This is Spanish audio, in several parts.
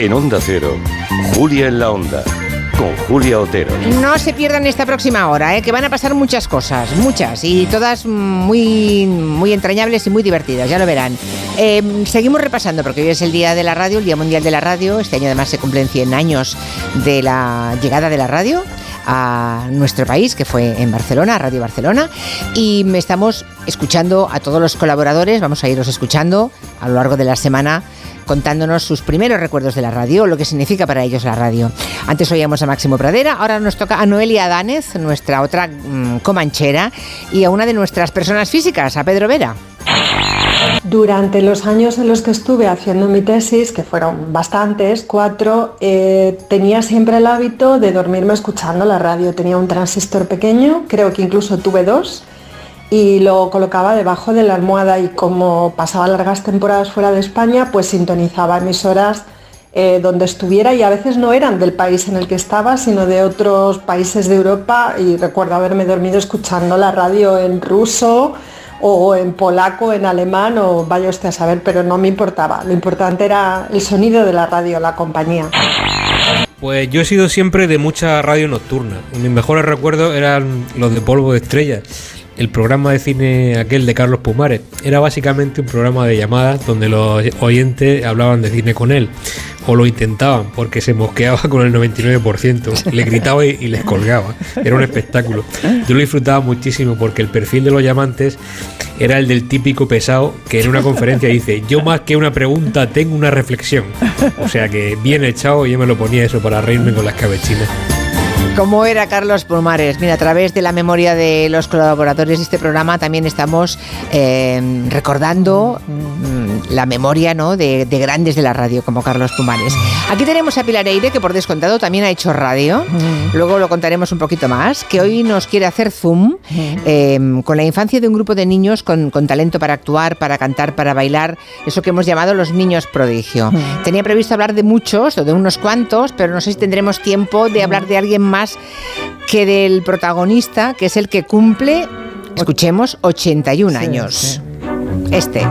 En Onda Cero, Julia en la Onda, con Julia Otero. No se pierdan esta próxima hora, ¿eh? que van a pasar muchas cosas, muchas, y todas muy, muy entrañables y muy divertidas, ya lo verán. Eh, seguimos repasando, porque hoy es el Día de la Radio, el Día Mundial de la Radio. Este año además se cumplen 100 años de la llegada de la radio a nuestro país, que fue en Barcelona, Radio Barcelona, y estamos escuchando a todos los colaboradores, vamos a iros escuchando a lo largo de la semana contándonos sus primeros recuerdos de la radio, lo que significa para ellos la radio. Antes oíamos a Máximo Pradera, ahora nos toca a Noelia Danez, nuestra otra mm, comanchera, y a una de nuestras personas físicas, a Pedro Vera. Durante los años en los que estuve haciendo mi tesis, que fueron bastantes, cuatro, eh, tenía siempre el hábito de dormirme escuchando la radio. Tenía un transistor pequeño, creo que incluso tuve dos, y lo colocaba debajo de la almohada y como pasaba largas temporadas fuera de España, pues sintonizaba emisoras eh, donde estuviera y a veces no eran del país en el que estaba, sino de otros países de Europa y recuerdo haberme dormido escuchando la radio en ruso o en polaco, en alemán o vaya usted a saber, pero no me importaba. Lo importante era el sonido de la radio, la compañía. Pues yo he sido siempre de mucha radio nocturna. Mis mejores recuerdos eran los de Polvo de Estrellas el programa de cine aquel de Carlos Pumares. Era básicamente un programa de llamadas donde los oyentes hablaban de cine con él. O lo intentaban, porque se mosqueaba con el 99%. Le gritaba y, les colgaba. Era un espectáculo. Yo lo disfrutaba muchísimo porque el perfil de los llamantes era el del típico pesado que en una conferencia dice, yo más que una pregunta tengo una reflexión. O sea que bien echado, yo me lo ponía eso para reírme con las cabecinas. ¿Cómo era Carlos Pumares? Mira, a través de la memoria de los colaboradores de este programa también estamos eh, recordando mm, la memoria ¿no? de, grandes de la radio como Carlos Pumares. Aquí tenemos a Pilar Eire, que por descontado también ha hecho radio. Luego lo contaremos un poquito más, que hoy nos quiere hacer Zoom em, con la infancia de un grupo de niños con, talento para actuar, para cantar, para bailar, eso que hemos llamado los niños prodigio. Tenía previsto hablar de muchos o de unos cuantos, pero no sé si tendremos tiempo de hablar de alguien más que del protagonista, que es el que cumple, escuchemos, 81 años. Este. Qué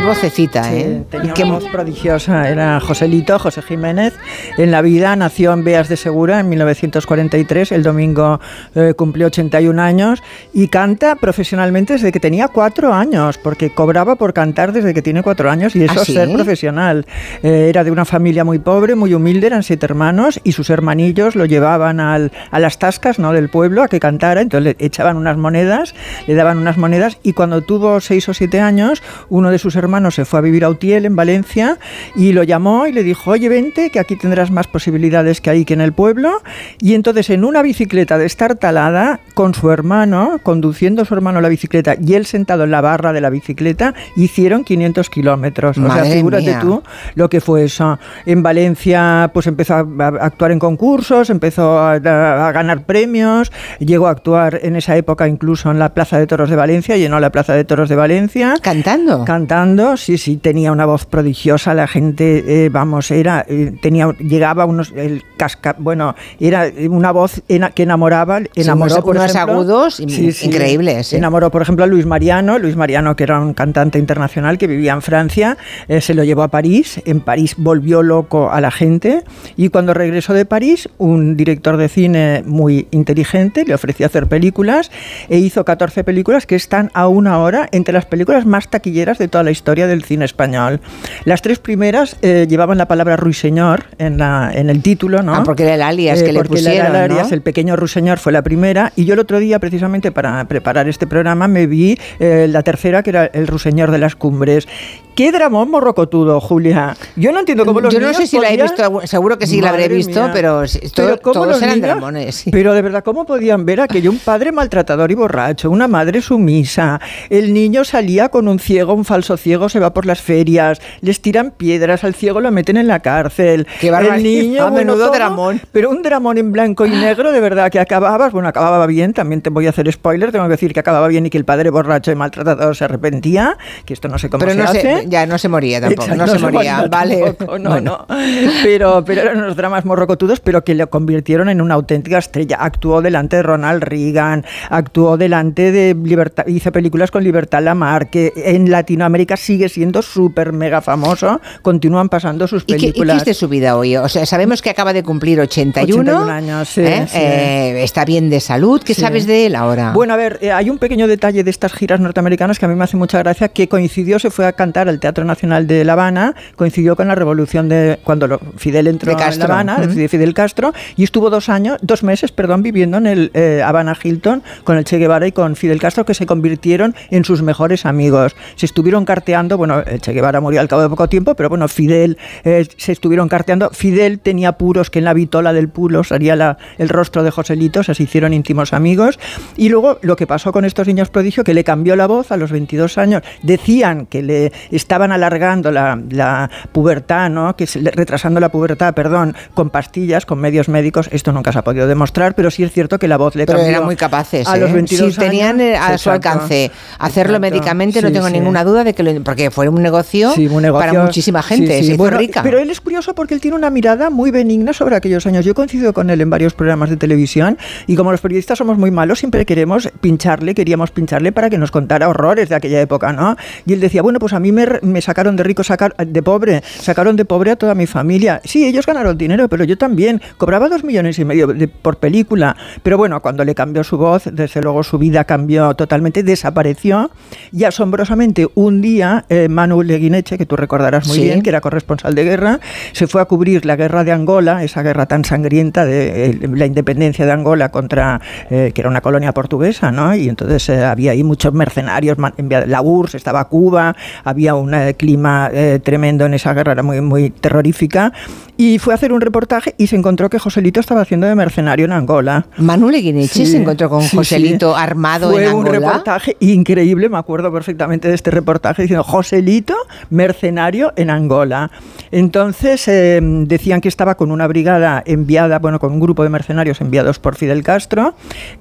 vocecita, ¿eh? Tenía Qué... voz prodigiosa. Era Joselito, José Jiménez. En la vida nació en Beas de Segura en 1943. El domingo eh, cumplió 81 años y canta profesionalmente desde que tenía cuatro años, porque cobraba por cantar desde que tiene cuatro años y eso ¿Ah, es ser profesional. Eh, era de una familia muy pobre, muy humilde, eran siete hermanos y sus hermanillos lo llevaban al, a las tascas ¿no? del pueblo a que cantara. Entonces le echaban unas monedas, le daban unas monedas y cuando tuvo seis o siete años, uno de sus hermano se fue a vivir a Utiel, en Valencia, y lo llamó y le dijo, oye, vente, que aquí tendrás más posibilidades que ahí que en el pueblo. Y entonces en una bicicleta de estar talada, con su hermano, conduciendo a su hermano la bicicleta y él sentado en la barra de la bicicleta, hicieron 500 kilómetros. O sea, figúrate tú lo que fue eso. En Valencia, pues empezó a actuar en concursos, empezó a, a ganar premios, llegó a actuar en esa época incluso en la Plaza de Toros de Valencia, llenó la Plaza de Toros de Valencia. ¿Cantando? Cantando sí, sí, tenía una voz prodigiosa, la gente, eh, vamos, era, eh, tenía, llegaba unos, el casca, bueno, era una voz que enamoraba, enamoró por unos agudos increíbles. Enamoró, por ejemplo, a Luis Mariano, Luis Mariano, que era un cantante internacional que vivía en Francia, eh, se lo llevó a París, en París volvió loco a la gente, y cuando regresó de París, un director de cine muy inteligente le ofreció hacer películas, e hizo 14 películas que están aún ahora entre las películas más taquilleras de toda la historia del cine español. Las tres primeras eh, llevaban la palabra ruiseñor en, la, en el título, ¿no? Ah, porque era el alias que le pusieron, el alias, el pequeño ruiseñor fue la primera, y yo el otro día, precisamente para preparar este programa, me vi eh, la tercera, que era el ruiseñor de las cumbres, Qué dramón morrocotudo, Julia. Yo no entiendo cómo los Yo no sé si la he visto, seguro que sí la habré visto, pero, todos eran dramones. Pero de verdad, ¿cómo podían ver aquello? Un padre maltratador y borracho, una madre sumisa, el niño salía con un ciego, un falso ciego, se va por las ferias, les tiran piedras, al ciego lo meten en la cárcel. Qué el niño, a menudo dramón. Pero un dramón en blanco y negro, de verdad, que acababas, bueno, acababa bien, también te voy a hacer spoiler, tengo que decir que acababa bien y que el padre borracho y maltratador se arrepentía, que esto no sé cómo se hace ya no se moría tampoco, no, se moría, vale. no, no. Pero, pero eran unos dramas morrocotudos, pero que le convirtieron en una auténtica estrella. Actuó delante de Ronald Reagan, actuó delante de Libertad, hizo películas con Libertad Lamar, que en Latinoamérica sigue siendo súper mega famoso, continúan pasando sus ¿Y qué, películas. ¿Y qué es de su vida hoy? O sea, sabemos que acaba de cumplir 81. 81 años, sí, ¿eh? sí. Eh, está bien de salud. ¿Qué Sí. sabes de él ahora? Bueno, a ver, eh, hay un pequeño detalle de estas giras norteamericanas que a mí me hace mucha gracia, que coincidió, se fue a cantar al Teatro Nacional de La Habana, coincidió con la revolución de cuando lo- Fidel entró en La. Habana, de Fidel Castro, y estuvo dos años, dos meses, perdón, viviendo en el eh, Habana Hilton con el Che Guevara y con Fidel Castro, que se convirtieron en sus mejores amigos. Se estuvieron carteando, bueno, el Che Guevara murió al cabo de poco tiempo, pero bueno, Fidel eh, se estuvieron carteando. Fidel tenía puros que en la vitola del pulo salía la- el rostro de Joselito, se hicieron íntimos amigos. Y luego lo que pasó con estos niños prodigio, que le cambió la voz a los 22 años. Decían que le estaban alargando la, la pubertad, ¿no? que se le- retrasando la pubertad, perdón, con pastillas, con medios médicos. Esto nunca se ha podido demostrar, pero sí es cierto que la voz le Pero cambió. eran muy capaces. A ¿eh? los 22 si tenían años. eh, a su Exacto. alcance hacerlo Exacto. médicamente, no Sí, tengo sí. ninguna duda de que lo, porque fue un negocio, Sí, un negocio- para muchísima gente. sí, sí. Se hizo Bueno, rica. Pero él es curioso porque él tiene una mirada muy benigna sobre aquellos años. Yo coincido con él en varios programas de televisión y como los periodistas somos muy malos, siempre queremos pincharle, queríamos pincharle para que nos contara horrores de aquella época, ¿no? Y él decía, bueno, pues a mí me, me sacaron de rico, sacar, de pobre, sacaron de pobre a toda mi familia. Sí, ellos ganaron dinero, pero yo también. Cobraba dos millones y medio de- por película. Pero bueno, cuando le cambió su voz, desde luego su vida cambió totalmente, desapareció. Y asombrosamente, un día, eh, Manu Leguineche, que tú recordarás muy Sí. bien, que era corresponsal de guerra, se fue a cubrir la guerra de Angola, esa guerra tan sangrienta de eh, la independencia de Angola contra, eh, que era una colonia portuguesa, ¿no? Y entonces eh, había ahí muchos mercenarios, la URSS, estaba Cuba, había un clima eh, tremendo en esa guerra, era muy, muy terrorífica. Y fue a hacer un reportaje y se encontró que Joselito estaba haciendo de mercenario en Angola. Manuel Eguineche Sí, se encontró con sí, Joselito sí. armado Fue en un Angola. reportaje increíble, me acuerdo perfectamente de este reportaje, diciendo Joselito, mercenario en Angola. Entonces eh, decían que estaba con una brigada enviada, bueno, con un grupo de mercenarios enviados por Fidel Castro.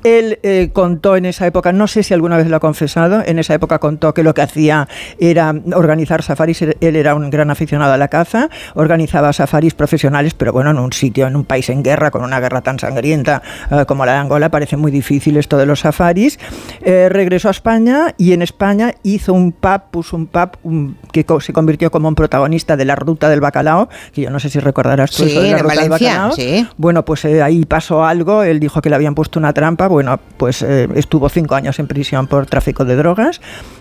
Él eh, contó en esa época, no sé si alguna vez lo ha confesado, en esa época contó que lo que hacía era organizar safaris, él era un gran aficionado a la caza, organizaba safaris profesionales, pero bueno, en un sitio, en un país en guerra, con una guerra tan sangrienta eh, como la de Angola, parece muy difícil esto de los safaris. Eh, regresó a España y en España hizo un pub, puso un pub un- que co- se convirtió como un protagonista de la ruta del bacalao, que yo no sé si recordarás tú Sí, eso de la ruta del Valencia, bacalao. sí. Bueno, pues eh, ahí pasó algo, él dijo que le habían puesto una trampa, bueno, pues eh, estuvo cinco años en prisión por tráfico de drogas,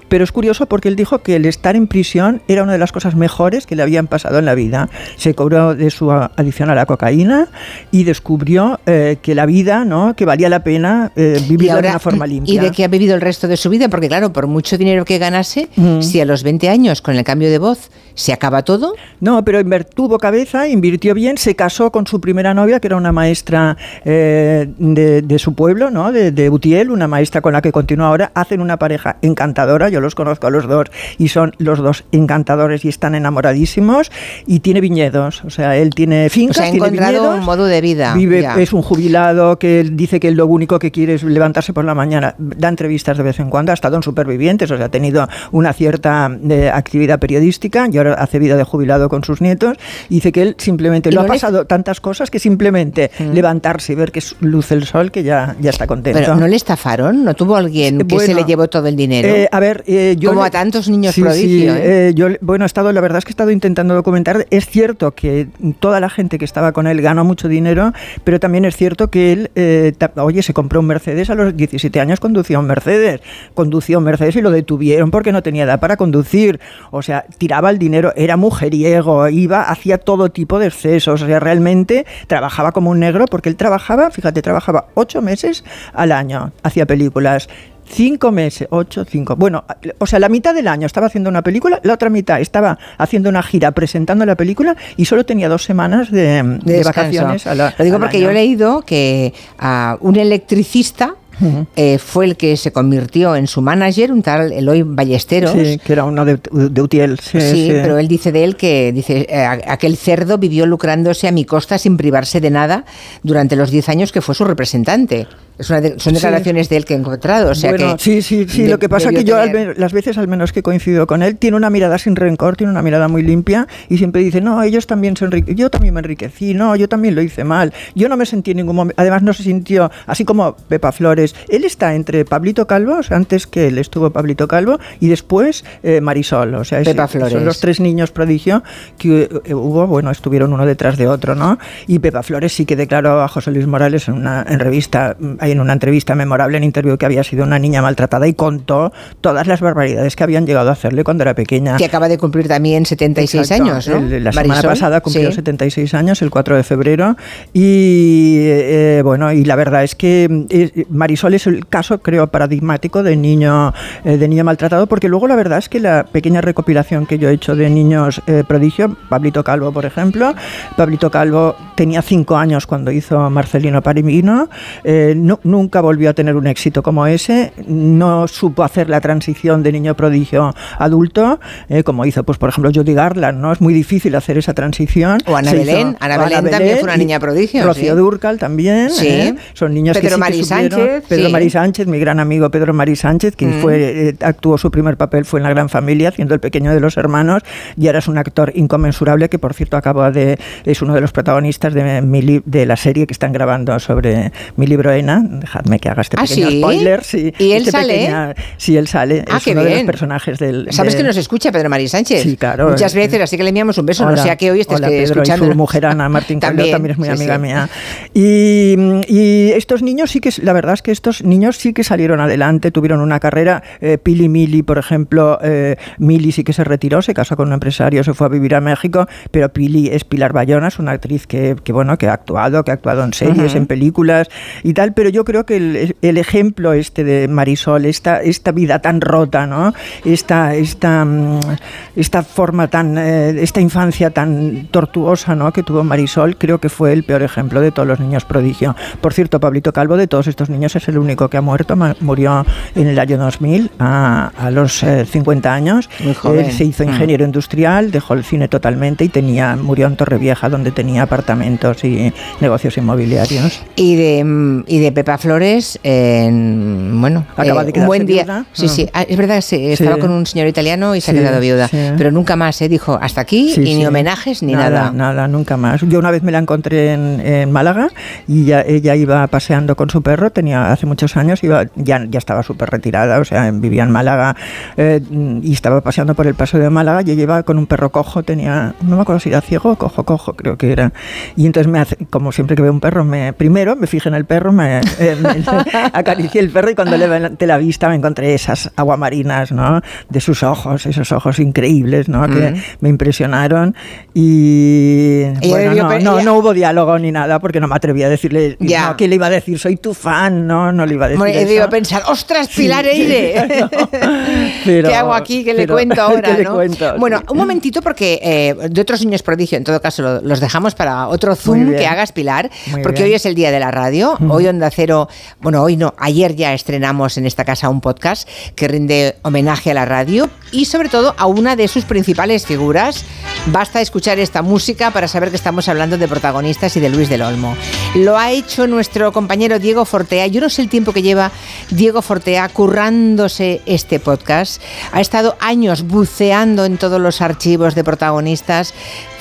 pero es curioso porque él dijo que el estar en prisión era una de las cosas mejores que le habían pasado en la vida. Se cobró de su adicción a la cocaína y descubrió eh, que la vida, ¿no? que valía la pena eh, vivirla de una forma limpia. ¿Y de qué ha vivido el resto de su vida? Porque claro, por mucho dinero que ganase, Mm. si a los 20 años con el cambio de voz se acaba todo, No, pero tuvo cabeza, invirtió bien, se casó con su primera novia, que era una maestra eh, de, de su pueblo, ¿no? de, de Utiel, una maestra con la que continúa ahora. Hacen una pareja encantadora, yo los conozco a los dos y son los dos encantadores y están enamoradísimos. Y tiene viñedos, o sea, él tiene o fincas, sea, ha tiene encontrado viñedos, un modo de vida. Vive, ya. es un jubilado que él dice que lo único que quiere es levantarse por la mañana. Da entrevistas de vez en cuando, ha estado en Supervivientes, o sea, ha tenido una cierta eh, actividad periodística y ahora hace vida de jubilado con sus nietos. Y dice que él simplemente ¿Y lo no ha le- pasado tantas cosas que simplemente levantarse y ver que luce el sol, que ya, ya está contento. Pero ¿no le estafaron? ¿No tuvo alguien que se bueno, le llevó todo el dinero? Eh, a ver, eh, yo Como le- a tantos niños Sí, prodigio, sí, ¿eh? eh, yo, le- bueno, he estado, la verdad es que he estado intentando documentar. Es cierto que toda la gente que estaba con él ganó mucho dinero, pero también es cierto que él, eh, oye, se compró un Mercedes a los 17 años, conducía un Mercedes, conducía un Mercedes y lo detuvieron porque no tenía edad para conducir. O sea, tiraba el dinero, era mujeriego, iba, hacía todo tipo de excesos. O sea, realmente trabajaba como un negro porque él trabajaba, fíjate, trabajaba ocho meses al año, hacía películas. Cinco meses, ocho, cinco. Bueno, o sea, la mitad del año estaba haciendo una película, la otra mitad estaba haciendo una gira presentando la película y solo tenía dos semanas de, de de descanso. vacaciones. a la- Lo digo porque año. yo he leído que ah, un electricista Eh, fue el que se convirtió en su manager, un tal Eloy Ballesteros. Sí, que era uno de, de Utiel. Sí, Sí, sí. pero él dice de él que dice eh, aquel cerdo vivió lucrándose a mi costa sin privarse de nada durante los 10 años que fue su representante. Es una de- son Sí. declaraciones de él que he encontrado. O sea Bueno, que sí, sí, sí. de- lo que pasa es que yo tener- las veces al menos que coincido con él, tiene una mirada sin rencor, tiene una mirada muy limpia y siempre dice, no, ellos también se enriquecieron, yo también me enriquecí, no, yo también lo hice mal. Yo no me sentí en ningún momento, además no se sintió, así como Pepa Flores, él está entre Pablito Calvo, o sea, antes que él estuvo Pablito Calvo y después eh, Marisol, o sea, es- Pepa Flores. son los tres niños prodigio que eh, hubo, bueno, estuvieron uno detrás de otro, ¿no? Y Pepa Flores sí que declaró a José Luis Morales en una en revista, en una entrevista memorable en interview que había sido una niña maltratada y contó todas las barbaridades que habían llegado a hacerle cuando era pequeña. que acaba de cumplir también 76 Exacto. años, ¿no? El- la semana Marisol, pasada cumplió sí. 76 años, el 4 de febrero. Y eh, bueno, y la verdad es que eh, Marisol es el caso, creo, paradigmático de niño, eh, de niño maltratado, porque luego la verdad es que la pequeña recopilación que yo he hecho de niños eh, prodigio, Pablito Calvo, por ejemplo, Pablito Calvo tenía 5 años cuando hizo Marcelino Parimino, eh, nu- nunca volvió a tener un éxito como ese, no supo hacer la transición de niño prodigio a adulto, eh, como hizo, pues por ejemplo, Judy Garland, ¿no? Es muy difícil hacer esa transición. O Ana Se Belén, Ana Belén también fue una niña prodigio, Rocío sí. Dúrcal también. Sí. ¿eh? Son niños Pedro que sí que Mari supieron- Sánchez, Pedro sí. Mari Sánchez, mi gran amigo Pedro Mari Sánchez, que Mm. fue, eh, actuó su primer papel fue en La Gran Familia, haciendo el pequeño de los hermanos, y ahora es un actor inconmensurable que, por cierto, acaba de es uno de los protagonistas de, mi de la serie que están grabando sobre mi libro Ena. Dejadme que haga este ¿Ah, pequeño sí? spoiler. Sí, ¿Y él Este sale? pequeña- sí, él sale. Ah, es uno de los personajes del. ¿Sabes de- que nos escucha Pedro Mari Sánchez? Sí, claro. Muchas veces, así que le enviamos un beso, no Hola. sea que hoy estés Hola, Pedro, escuchando. Y su mujer Ana Martín Calderón también es muy sí, amiga sí. mía. Y, y estos niños sí que, la verdad es que estos niños sí que salieron adelante, tuvieron una carrera. Eh, Pili Mili, por ejemplo, eh, Mili sí que se retiró, se casó con un empresario, se fue a vivir a México, pero Pili es Pilar Bayona, es una actriz que, que, bueno, que ha actuado, que ha actuado en series, en películas y tal, pero yo creo que el, el ejemplo este de Marisol, esta, esta vida tan rota, ¿no? Esta, esta, mm, esta forma tan, eh, esta infancia tan tortuosa, ¿no? Que tuvo Marisol, creo que fue el peor ejemplo de todos los niños prodigio. Por cierto, Pablito Calvo, de todos estos niños, es el único que ha muerto, murió en el año 2000, a, a los eh, 50 años. Él se hizo Mm. ingeniero industrial, dejó el cine totalmente y tenía, murió en Torrevieja, donde tenía apartamentos y negocios inmobiliarios. Y de, mm, y de Pepa Flores, en, bueno, Acaba eh, de un buen día. viuda. Sí, Ah. sí, ah, es verdad, sí, estaba con un señor italiano y se ha quedado viuda. Pero nunca más, ¿eh? dijo, hasta aquí y ni homenajes ni nada. Nada, nunca más. Yo una vez me la encontré en, en Málaga y ya- ella iba paseando con su perro, tenía hace muchos años, iba, ya, ya estaba súper retirada, o sea, vivía en Málaga eh, y estaba paseando por el paso de Málaga y ella iba con un perro cojo, tenía, no me acuerdo si era ciego o cojo, cojo creo que era. Y entonces me hace, como siempre que veo un perro, me primero me fijé en el perro, me acaricié el perro y cuando le levanté la vista me encontré esas aguamarinas, ¿no? De sus ojos, esos ojos increíbles, ¿no? Que Mm. me impresionaron y bueno, no, no, no hubo diálogo ni nada porque no me atreví a decirle Ya. no, ¿qué le iba a decir? Soy tu fan, no, no le iba a decir he eso. debido pensar, ostras, Pilar Eire. No, pero- ¿Qué hago aquí? ¿Qué le pero- cuento ahora? ¿qué le cuento? Bueno, Sí. un momentito porque eh, de otros niños prodigio, en todo caso, lo- los dejamos para otro Zoom que hagas, Pilar, Muy porque bien. hoy es el día de la radio. Hoy Onda Cero, bueno, hoy no, ayer ya estrenamos en esta casa un podcast que rinde homenaje a la radio y sobre todo a una de sus principales figuras. Basta escuchar esta música para saber que estamos hablando de protagonistas y de Luis del Olmo. Lo ha hecho nuestro compañero Diego Fortea. Yo no sé el tiempo que lleva Diego Fortea currándose este podcast. Ha estado años buceando en todos los archivos de protagonistas.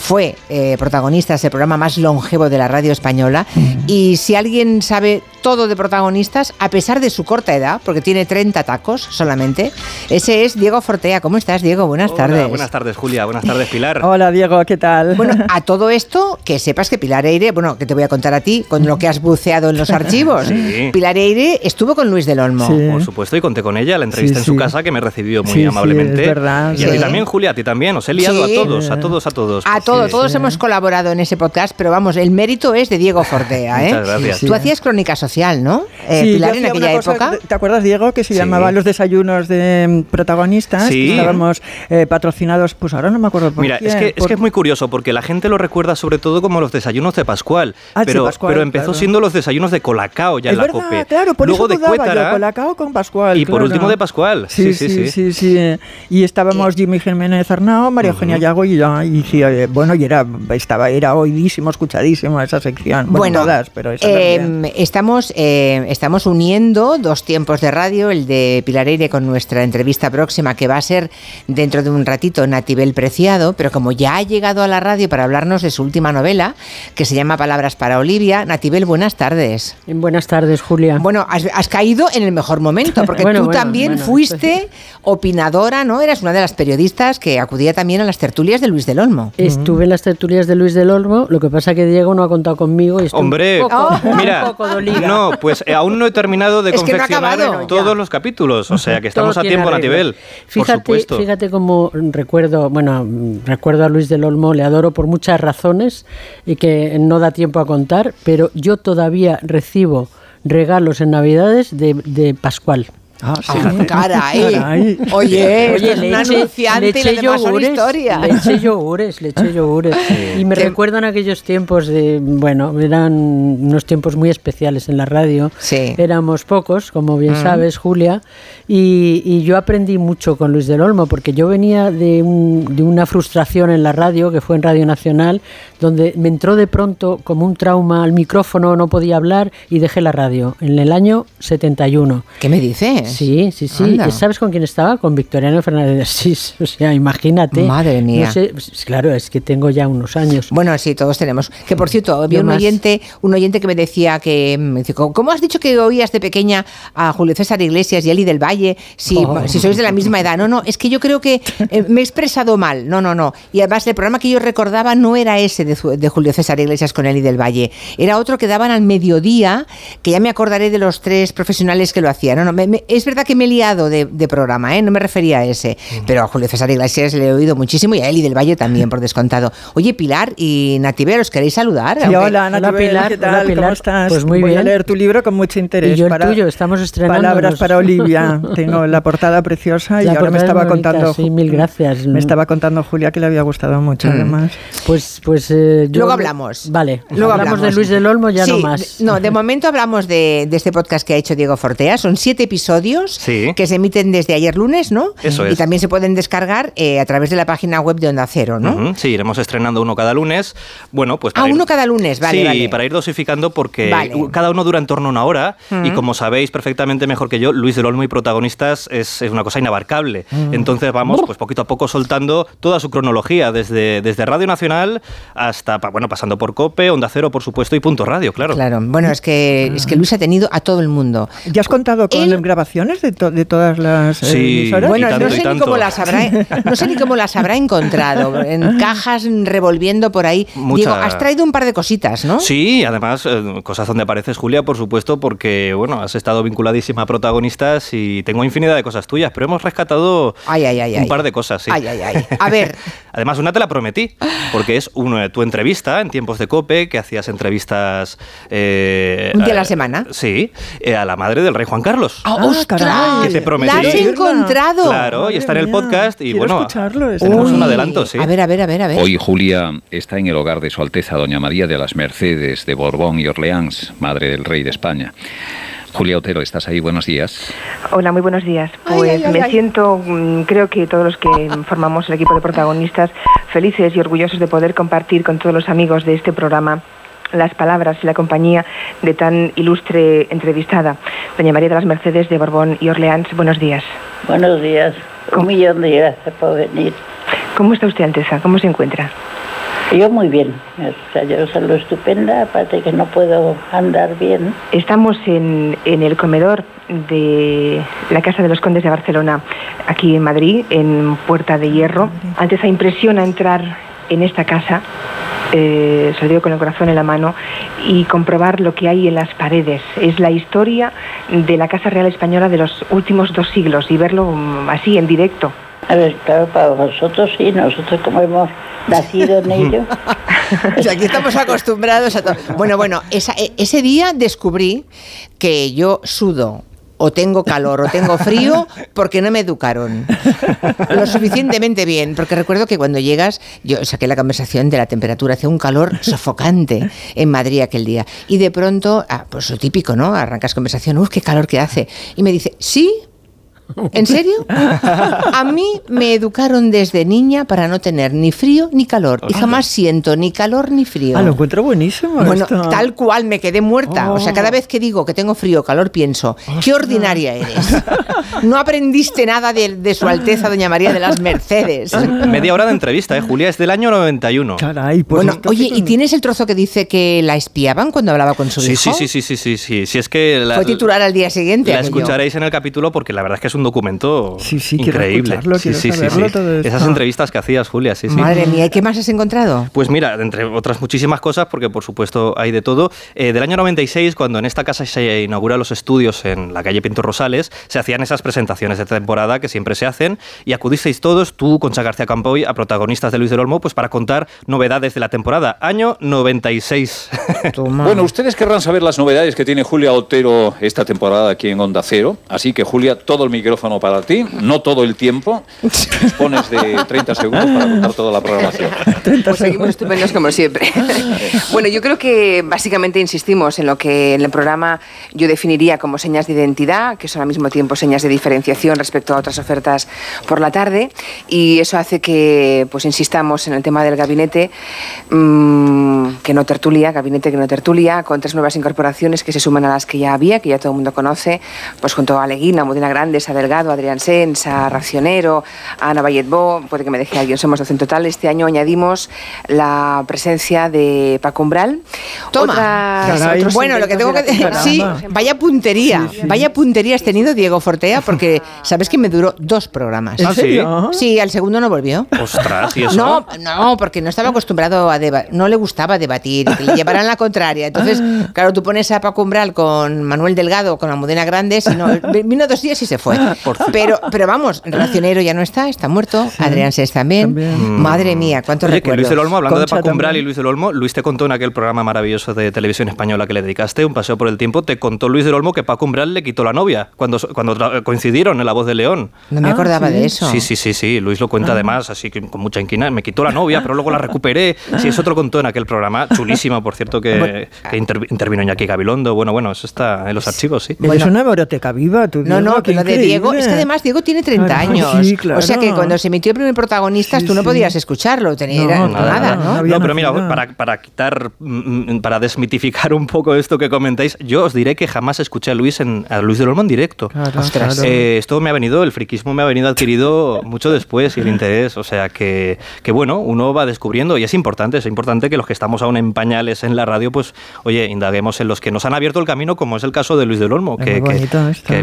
Fue eh, protagonista, es el programa más longevo de la radio española. Y si alguien sabe todo de protagonistas, a pesar de su corta edad, porque tiene 30 tacos solamente, ese es Diego Fortea. ¿Cómo estás, Diego? Buenas Hola, tardes. Buenas tardes, Julia. Buenas tardes, Pilar. Hola Diego, ¿qué tal? Bueno, a todo esto, que sepas que Pilar Eire, bueno, que te voy a contar a ti, con lo que has buceado en los archivos. Sí. Pilar Eire estuvo con Luis del Olmo. Sí. Por supuesto, y conté con ella, la entrevista Sí, en su sí. casa, que me recibió muy Sí, sí, amablemente. es verdad, y a ti también, Julia, a ti también. Os he liado Sí. a todos, a todos, a todos. A Pues todos, sí. todos hemos colaborado en ese podcast, pero vamos, el mérito es de Diego Fortea, ¿eh? Gracias. Sí, Tú hacías crónica social, ¿no? Eh, Pilar, en aquella una cosa, época. ¿Te acuerdas, Diego, que se Sí. llamaba Los desayunos de mm, protagonistas? Sí. Que estábamos eh, patrocinados, pues ahora no me acuerdo por Mira, quién, es que, es por- que es muy curioso porque la gente lo recuerda sobre todo como los desayunos de Pascual. Ah, sí, pero, Pascual, pero empezó claro. siendo los desayunos de Colacao ya es en la verdad, COPE. claro, por Luego eso de dudaba yo, Cuétara Colacao con Pascual. y por claro. último de Pascual. Sí, sí, sí, sí, sí, eh. Y estábamos Jimmy Jiménez Arnao, María Eugenia Yago y yo. Y eh, bueno, y era, estaba, era oidísimo, escuchadísimo esa sección. Bueno, Bueno, todas, pero esa eh, también. estamos, eh, estamos uniendo dos tiempos de radio, el de Pilar Eire con nuestra entrevista próxima, que va a ser dentro de un ratito Natibel Preciado, pero como ya ha llegado a la radio para hablarnos de su última novela, que se llama Palabras para Olivia, Natibel, buenas tardes. Buenas tardes, Julia. Bueno, has, has caído en el mejor momento, porque Bueno, tú bueno, también bueno, fuiste opinadora, ¿no? Eras una de las periodistas que acudía también a las tertulias de Luis del Olmo. Estuve en las tertulias de Luis del Olmo, lo que pasa que Diego no ha contado conmigo y estoy Hombre, un poco, un mira, poco dolida. no, pues eh, aún no he terminado de Es no confeccionar acabado. todos los capítulos, o sea que estamos Todo a tiempo. Natibel, por Fíjate, supuesto. fíjate cómo recuerdo, bueno, recuerdo a Luis del Olmo, le adoro por muchas razones y que no da tiempo a contar, pero yo todavía recibo regalos en Navidades de, de Pascual. Ah, sí. Ah, caray. Caray. Oye, esto es le un eché- anunciante le y son yogures, historia. Le eché yogures, le eché yogures. Y me Qué- recuerdan aquellos tiempos de, bueno, eran unos tiempos muy especiales en la radio. Sí. Éramos pocos, como bien Mm. sabes, Julia, y, y yo aprendí mucho con Luis del Olmo, porque yo venía de, un- de una frustración en la radio, que fue en Radio Nacional, donde me entró de pronto como un trauma al micrófono, no podía hablar y dejé la radio, en el año 71. ¿Qué me dices? Sí, sí, sí. Anda. ¿Sabes con quién estaba? Con Victoriano Fernández de Asís. O sea, imagínate. Madre mía. No sé, pues, claro, es que tengo ya unos años. Bueno, sí, todos tenemos. Que por cierto, había un más. oyente, un oyente que me decía que, me dice, ¿cómo has dicho que oías de pequeña a Julio César Iglesias y Eli del Valle si, Oh. si sois de la misma edad? No, no, es que yo creo que eh, me he expresado mal. No, no, no. Y además el programa que yo recordaba no era ese de, de Julio César Iglesias con Eli del Valle. Era otro que daban al mediodía, que ya me acordaré de los tres profesionales que lo hacían. No, no, me- me- es verdad que me he liado de, de programa, ¿eh? no me refería a ese. Pero a Julio César Iglesias le he oído muchísimo y a Eli del Valle también, por descontado. Oye, Pilar y Nativer, ¿os queréis saludar? Sí, hola, Tibel, Pilar, ¿qué hola, tal? ¿Cómo estás? Pues muy Voy a bien. leer tu libro con mucho interés. Y yo el tuyo, estamos estrenándonos. Palabras para Olivia. Tengo la portada preciosa y La ahora me portada es estaba bonita, contando. sí, mil gracias. Me estaba contando Julia que le había gustado mucho, además. Pues, pues eh, yo- Luego hablamos. Vale, Luego hablamos, de. Luis del Olmo, ya Sí, no más. de- No, de momento hablamos de, de este podcast que ha hecho Diego Fortea. Son siete episodios Sí. que se emiten desde ayer lunes, ¿no? Eso Y es. también se pueden descargar eh, a través de la página web de Onda Cero, ¿no? Sí, iremos estrenando uno cada lunes. Bueno, pues Ah, ir- uno cada lunes, vale, sí, vale. para ir dosificando porque Vale. cada uno dura en torno a una hora y como sabéis perfectamente mejor que yo, Luis del Olmo y protagonistas es, es una cosa inabarcable. Entonces vamos pues poquito a poco soltando toda su cronología desde, desde Radio Nacional hasta, bueno, pasando por COPE, Onda Cero, por supuesto, y Punto Radio, claro. Claro, bueno, es que, es que Luis ha tenido a todo el mundo. ¿Ya has contado con Él- grabaciones de, to- de todas las eh, Sí, emisoras? Bueno, tanto, no sé, ni cómo las habrá, no sé ni cómo las habrá encontrado, en cajas revolviendo por ahí. Mucha- Digo, has traído un par de cositas, ¿no? Sí, además, eh, cosas donde apareces, Julia, por supuesto, porque, bueno, has estado vinculadísima a protagonistas y tengo infinidad de cosas tuyas, pero hemos rescatado Ay, ay, ay, un ay. par de cosas, sí. Ay, ay, ay. A ver. Además, una te la prometí, porque es una, tu entrevista en tiempos de COPE, que hacías entrevistas... eh, Un día a la eh, semana. Sí, eh, a la madre del rey Juan Carlos. ¡Ah, Ah, ¡Ostras! Caray. Que te prometí. ¡La has encontrado! Claro, y está en el podcast y quiero bueno, tenemos Uy. un adelanto, sí. A ver, a ver, a ver, a ver. Hoy Julia está en el hogar de Su Alteza Doña María de las Mercedes de Borbón y Orleans, madre del rey de España. Julia Otero, ¿estás ahí? Buenos días. Hola, muy buenos días. Pues ay, ay, me ay. siento, mm, creo que todos los que formamos el equipo de protagonistas, felices y orgullosos de poder compartir con todos los amigos de este programa las palabras y la compañía de tan ilustre entrevistada, doña María de las Mercedes de Borbón y Orleans. Buenos días. Buenos días. Un millón de gracias por venir. ¿Cómo está usted, Alteza? ¿Cómo se encuentra? Yo muy bien. O sea, yo salud estupenda, aparte que no puedo andar bien. Estamos en, en el comedor de la Casa de los Condes de Barcelona, aquí en Madrid, en Puerta de Hierro. Antes impresiona entrar en esta casa, eh, se lo digo con el corazón en la mano, y comprobar lo que hay en las paredes. Es la historia de la Casa Real Española de los últimos dos siglos y verlo mm, así en directo. A ver, claro, para vosotros sí, nosotros como hemos nacido en ello. O sea, aquí estamos acostumbrados a todo. Bueno, bueno, esa- e- ese día descubrí que yo sudo o tengo calor o tengo frío porque no me educaron lo suficientemente bien. Porque recuerdo que cuando llegas, yo saqué la conversación de la temperatura, hacía un calor sofocante en Madrid aquel día. Y de pronto, ah, pues lo típico, ¿no? Arrancas conversación, uff, qué calor que hace. Y me dice, sí, ¿En serio? A mí me educaron desde niña para no tener ni frío ni calor. Y jamás siento ni calor ni frío. Ah, lo encuentro buenísimo. Bueno, esto. tal cual me quedé muerta. O sea, cada Oh. vez que digo que tengo frío o calor, pienso, qué ordinaria eres. No aprendiste nada de, de su Alteza Doña María de las Mercedes. Media hora de entrevista, ¿eh? Julia, es del año 91. Caray, pues Bueno, oye, ¿y tienes el trozo que dice que la espiaban cuando hablaba con su Sí, hijo? sí, sí, sí, sí, sí, sí. Si es que la, Fue titular al día siguiente. la aquello. escucharéis en el capítulo porque la verdad es que es un documento Sí, sí, increíble. sí, quiero sí, sí, saberlo sí. todo esto. Esas entrevistas que hacías, Julia, sí, sí. Madre mía, ¿y qué más has encontrado? Pues mira, entre otras muchísimas cosas, porque por supuesto hay de todo, eh, del año 96, cuando en esta casa se inauguran los estudios en la calle Pinto Rosales, se hacían esas presentaciones de temporada que siempre se hacen y acudisteis todos, tú, Concha García Campoy, a protagonistas de Luis del Olmo, pues para contar novedades de la temporada. Año 96. Toma. Bueno, ustedes querrán saber las novedades que tiene Julia Otero esta temporada aquí en Onda Cero. Así que, Julia, todo el micrófono para ti, no todo el tiempo. Dispones de 30 segundos para contar toda la programación. Pues seguimos estupendos como siempre. bueno, yo creo que básicamente insistimos en lo que en el programa yo definiría como señas de identidad, que son al mismo tiempo señas de diferenciación respecto a otras ofertas por la tarde, y eso hace que pues insistamos en el tema del gabinete, mm, que no tertulia, gabinete que no tertulia, con tres nuevas incorporaciones que se suman a las que ya había, que ya todo el mundo conoce, pues junto a Aleguina, Modena Grandes, Delgado, Adrián Sens, a Racionero, a Ana Valletbó, puede que me deje alguien, somos 12 en total. Este año añadimos la presencia de Paco Umbral. Toma. Otras- Caray. otros Bueno, lo que tengo que decir, sí, vaya puntería, vaya puntería has tenido Diego Fortea, porque sabes que me duró dos programas. ¿En ¿Ah, sí? serio? Sí, al segundo no volvió. Ostras, ¿y eso? No, no, porque no estaba acostumbrado a debatir, no le gustaba debatir, que le llevaran la contraria. Entonces, claro, tú pones a Paco Umbral con Manuel Delgado, con Almudena Grandes, y no, vino dos días y se fue. Pero, pero vamos, Racionero ya no está, está muerto, Adrián Sés también. también. Madre mía, cuántos Oye, que Luis recuerdos. del Olmo, hablando Concha de Paco Umbral también. y Luis del Olmo, Luis te contó en aquel programa maravilloso de televisión española que le dedicaste, Un paseo por el tiempo, te contó Luis del Olmo que Paco Umbral le quitó la novia cuando, cuando coincidieron en La Voz de León. No me Ah, acordaba sí. de eso. Sí, sí, sí, sí, Luis lo cuenta además, así que con mucha inquina. Me quitó la novia, pero luego la recuperé. Sí, eso te lo contó en aquel programa, chulísimo, por cierto, que, que inter- intervino Iñaki Gabilondo. Bueno, bueno, eso está en los archivos, sí. Eres una biblioteca viva, tú, No, no, que lo de Diego, es que además Diego tiene 30 Claro, años. sí, claro. O sea que cuando se emitió el primer protagonista Sí, tú no sí. podías escucharlo, tenía, No, nada, no ¿no? había No, pero mira, para, para quitar, mm, para desmitificar un poco esto que comentáis, yo os diré que jamás escuché a Luis, en, a Luis del Olmo en directo. Claro, Ostras. claro. Eh, esto me ha venido, el friquismo me ha venido adquirido mucho después y el interés. O sea que, que bueno, uno va descubriendo y es importante, es importante que los que estamos aún en pañales en la radio, pues oye, indaguemos en los que nos han abierto el camino, como es el caso de Luis del Olmo, que,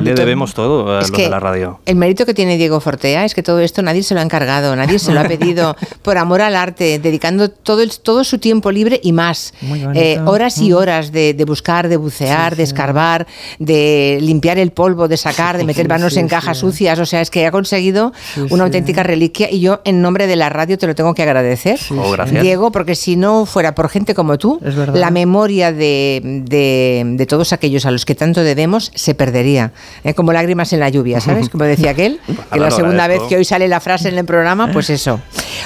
le debemos todo a Es los que de la radio. el mérito que tiene Diego Fortea es que todo esto nadie se lo ha encargado, nadie se lo ha pedido por amor al arte, dedicando todo, el- todo su tiempo libre y más. Eh, horas y Mm. horas de, de buscar, de bucear, de escarbar, de limpiar el polvo, de sacar, de meter manos en cajas sucias. O sea, es que ha conseguido una auténtica reliquia y yo en nombre de la radio te lo tengo que agradecer. Oh. Diego, porque si no fuera por gente como tú, la memoria de, de- de todos aquellos a los que tanto debemos se perdería. Eh, como lágrimas en la lluvia, ¿sabes? Como decía aquel, que Ojalá la segunda vez que hoy sale la frase en el programa, pues eso.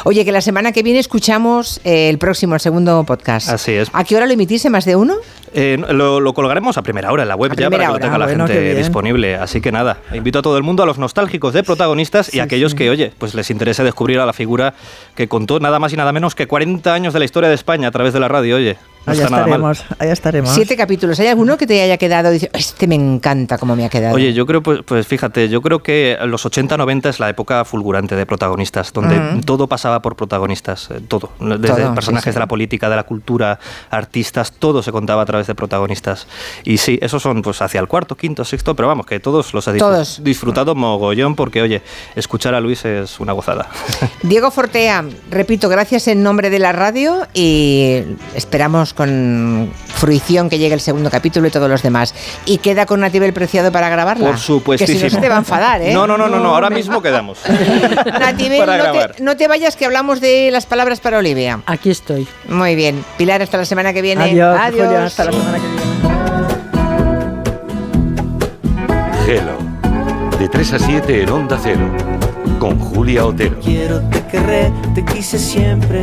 Oye, que la semana que viene escuchamos eh, el próximo, el segundo podcast. Así es. ¿A qué hora lo emitís? ¿En ¿Más de uno? Eh, lo, lo colgaremos a primera hora en la web A ya para que lo tenga la Ah, bueno, gente disponible. Así que nada, invito a todo el mundo, a los nostálgicos de protagonistas y a aquellos que, oye, pues les interese descubrir a la figura que contó nada más y nada menos que 40 años de la historia de España a través de la radio, oye. No Allá está nada mal. estaremos, allá estaremos. Siete capítulos. ¿Hay alguno que te haya quedado? Dice, este me encanta cómo me ha quedado. Oye, yo creo, pues, pues fíjate, yo creo que los 80-90 es la época fulgurante de protagonistas, donde Ujú. todo pasaba por protagonistas, eh, todo. Desde Todo, personajes sí, sí. de la política, de la cultura, artistas, todo se contaba a través de protagonistas. Y sí, esos son pues hacia el cuarto, quinto, sexto, pero vamos, que todos los he Todos. disfrutado mogollón, porque oye, escuchar a Luis es una gozada. Diego Fortea, repito, gracias en nombre de la radio y esperamos con fruición que llegue el segundo capítulo y todos los demás. Y queda con Natibel Preciado para grabarla. Por supuestísimo. Que si no se te va a enfadar, ¿eh? No, no, no, no, no, ahora mismo quedamos. Natibel, Para no grabar. te, no te vayas que hablamos de las palabras para Olivia. Aquí estoy. Muy bien. Pilar, hasta la semana que viene. Adiós, Julia, hasta la semana que viene. Hello. De 3 a 7 en Onda Cero. Con Julia Otero. Quiero, te querré, te quise siempre,